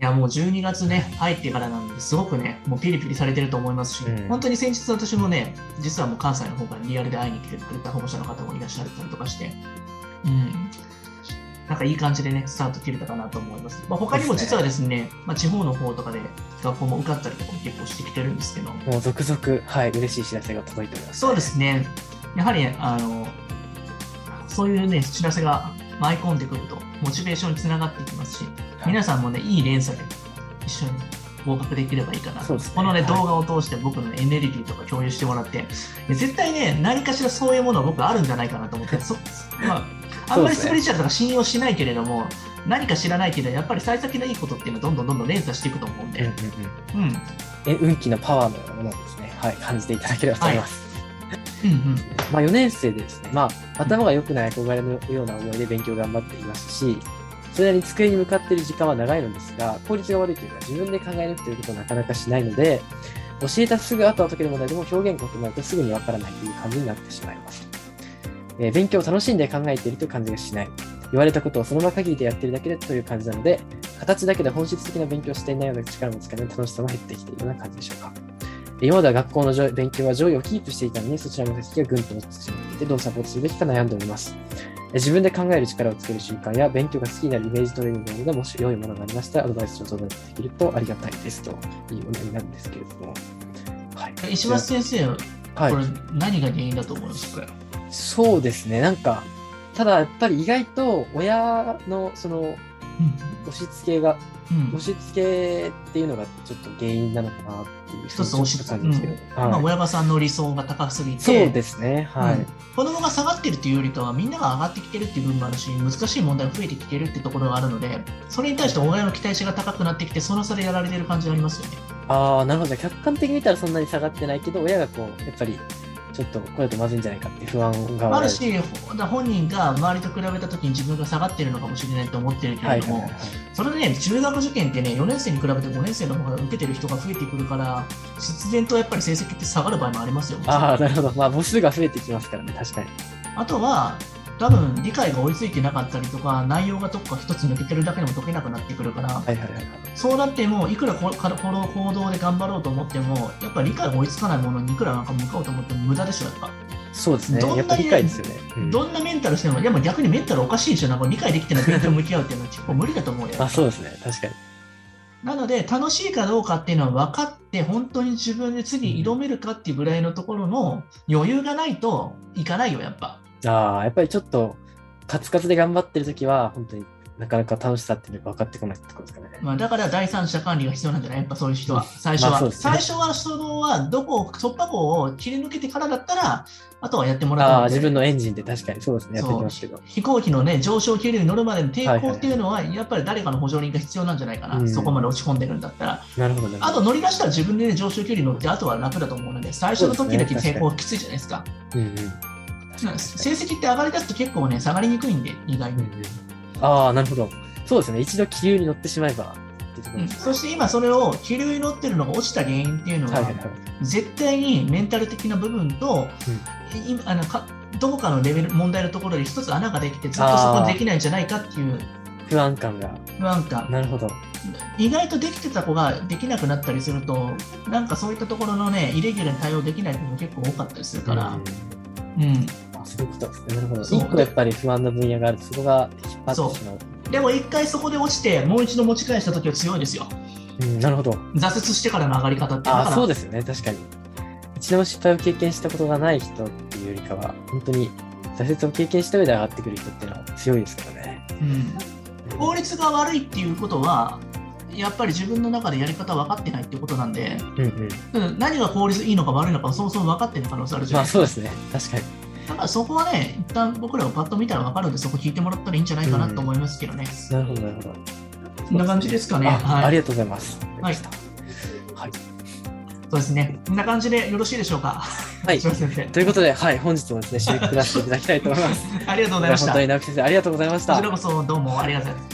いやもう12月ね、入ってからなんで、すごくね、もうピリピリされてると思いますし、うん。本当に先日私もね、実はもう関西の方からリアルで会いに来てくれた保護者の方もいらっしゃったりとかして、うん、なんかいい感じでね、スタート切れたかなと思います。まあ、他にも実はですね、まあ、地方の方とかで学校も受かったりとかも結構してきてるんですけど、もう続々、はい、嬉しい知らせが届いております、そうですね、やはりあのそういうね、知らせが舞い込んでくると、モチベーションにつながっていきますし、皆さんもね、いい連鎖で一緒に合格できればいいかな。ね。このね、はい。動画を通して僕の、ね、エネルギーとか共有してもらって、絶対ね、何かしらそういうものは僕あるんじゃないかなと思って、そ まあ、あんまりスピリチュアルとか信用しないけれども、何か知らないけど、やっぱり幸先のいいことっていうのはどんどんどんどん連鎖していくと思うんで、うんうんうんうん、え運気のパワーのようなものをですね、はい、感じていただければと思います。うん、うん。まあ、4年生でですね、まあ、頭が良くない憧れのような思いで勉強頑張っていますし、それなりに机に向かっている時間は長いのですが、効率が悪いというか、自分で考え抜くということをなかなかしないので、教えたすぐ後は解ける問題でも表現が異なるとすぐにわからないという感じになってしまいます。えー勉強を楽しんで考えているという感じがしない。言われたことをその場限りでやっているだけでという感じなので、形だけで本質的な勉強をしていないような力もつかない楽しさも減ってきているような感じでしょうか。今までは学校の上勉強は上位をキープしていたのに、そちらの成績がぐんと落ちてしまっていて、どうサポートするべきか悩んでおります。え自分で考える力をつける習慣や勉強が好きになるイメージトレーニングなどでもし良いものがありましたら、アドバイスを頂戴できるとありがたいですというお悩みなんですけれども。はい。石橋先生、はいこれ何が原因だと思いますか、そうですね。なんか、ただやっぱり意外と親のその押し付けが、うん押し付けっていうのがちょっと原因なのかなっていう。一つ押しちょっと感じですけど。まあ、はい親御さんの理想が高すぎて、そうですね。はい。うん子供が下がってるっていうよりかは、みんなが上がってきてるっていう部分もあるし、難しい問題が増えてきてるってところがあるので、それに対して親の期待値が高くなってきて、その差でやられてる感じがありますよね。ああ、なるほど。客観的に見たらそんなに下がってないけど、親がこう、やっぱり、ちょっとこれだとまずいんじゃないかって不安があるし、ほ本人が周りと比べたときに自分が下がってるのかもしれないと思ってるけれども、はいはいはいはい。それでね、中学受験ってね、4年生に比べて5年生の方が受けてる人が増えてくるから、必然とやっぱり成績って下がる場合もありますよ。ああ、なるほど。まあ、母数が増えてきますからね、確かに。あとは、多分理解が追いついてなかったりとか、内容がどっか一つ抜けてるだけでも解けなくなってくるから、はいはいはいはい。そうなっても、いくらこの行動で頑張ろうと思っても、やっぱり理解が追いつかないものにいくらなんか向かおうと思っても無駄でしょ、やっぱ。そうですねどんな。にやっぱ理解ですよね。うんどんなメンタルしても、でも逆にメンタルおかしいでしょ、なんか理解できてない勉強向き合うっていうのは結構無理だと思うよ。あ、そうですね。確かに。なので、楽しいかどうかっていうのは分かって、本当に自分で次挑めるかっていうぐらいのところの余裕がないといかないよ、やっぱ。ああ、やっぱりちょっと、カツカツで頑張ってるときは、本当になかなか楽しさっていうのが分かってこないってことですかね。まあ、だから第三者管理が必要なんじゃない？やっぱそういう人は。最初は。ね最初はそのは、どこを、突破口を切り抜けてからだったら、あとはやってもらああ、う自分のエンジンで確かにそうですね。やってきますけど。飛行機のね、上昇気流に乗るまでの抵抗っていうのは、やっぱり誰かの補助輪が必要なんじゃないかな。うんそこまで落ち込んでるんだったら。なるほど、なるほど。あと乗り出したら自分で、ね、上昇気流に乗って、あとは楽だと思うので、最初の時だけ抵抗きついじゃないですか。うんうん。成績って上がりだすと結構ね、下がりにくいんで、意外に。うんうんああ、なるほど。そうですね。一度気流に乗ってしまえばうん。そして今それを気流に乗ってるのが落ちた原因っていうのは、はいはいはい。絶対にメンタル的な部分と、今あのかどこかのレベル問題のところで一つ穴ができてずっとそこにできないんじゃないかっていう不安感が。不安感なるほど。意外とできてた子ができなくなったりするとなんかそういったところのねイレギュラーに対応できない子も結構多かったりするから、うんあそういうこと。なるほど。一個やっぱり不安な分野があると、そこが引っ張ってしまう。でも一回そこで落ちてもう一度持ち返した時は強いですようん、なるほど。挫折してからの上がり方ってあそうですよね。確かに。一度も失敗を経験したことがない人っていうよりかは、本当に挫折を経験した上で上がってくる人っていうのは強いですからね。うん、効率が悪いっていうことはやっぱり自分の中でやり方分かってないっていうことなんで、うんうん。うん、何が効率いいのか悪いのかそもそも分かってない可能性あるじゃないですかまあそうですね。確かに。だからそこはね、一旦僕らがパッと見たら分かるんで、そこ聞いてもらったらいいんじゃないかなと思いますけどね。なるほど、なるほど。こんな感じですかね。あはい。ありがとうございます。はいはい。そうですね。こんな感じでよろしいでしょうか？はい。ということで、はい、本日もですね、締めくくらせていただきたいと思います。ありがとうございました。本当に直木先生、ありがとうございましたこちら。こそどうもありがとうございます。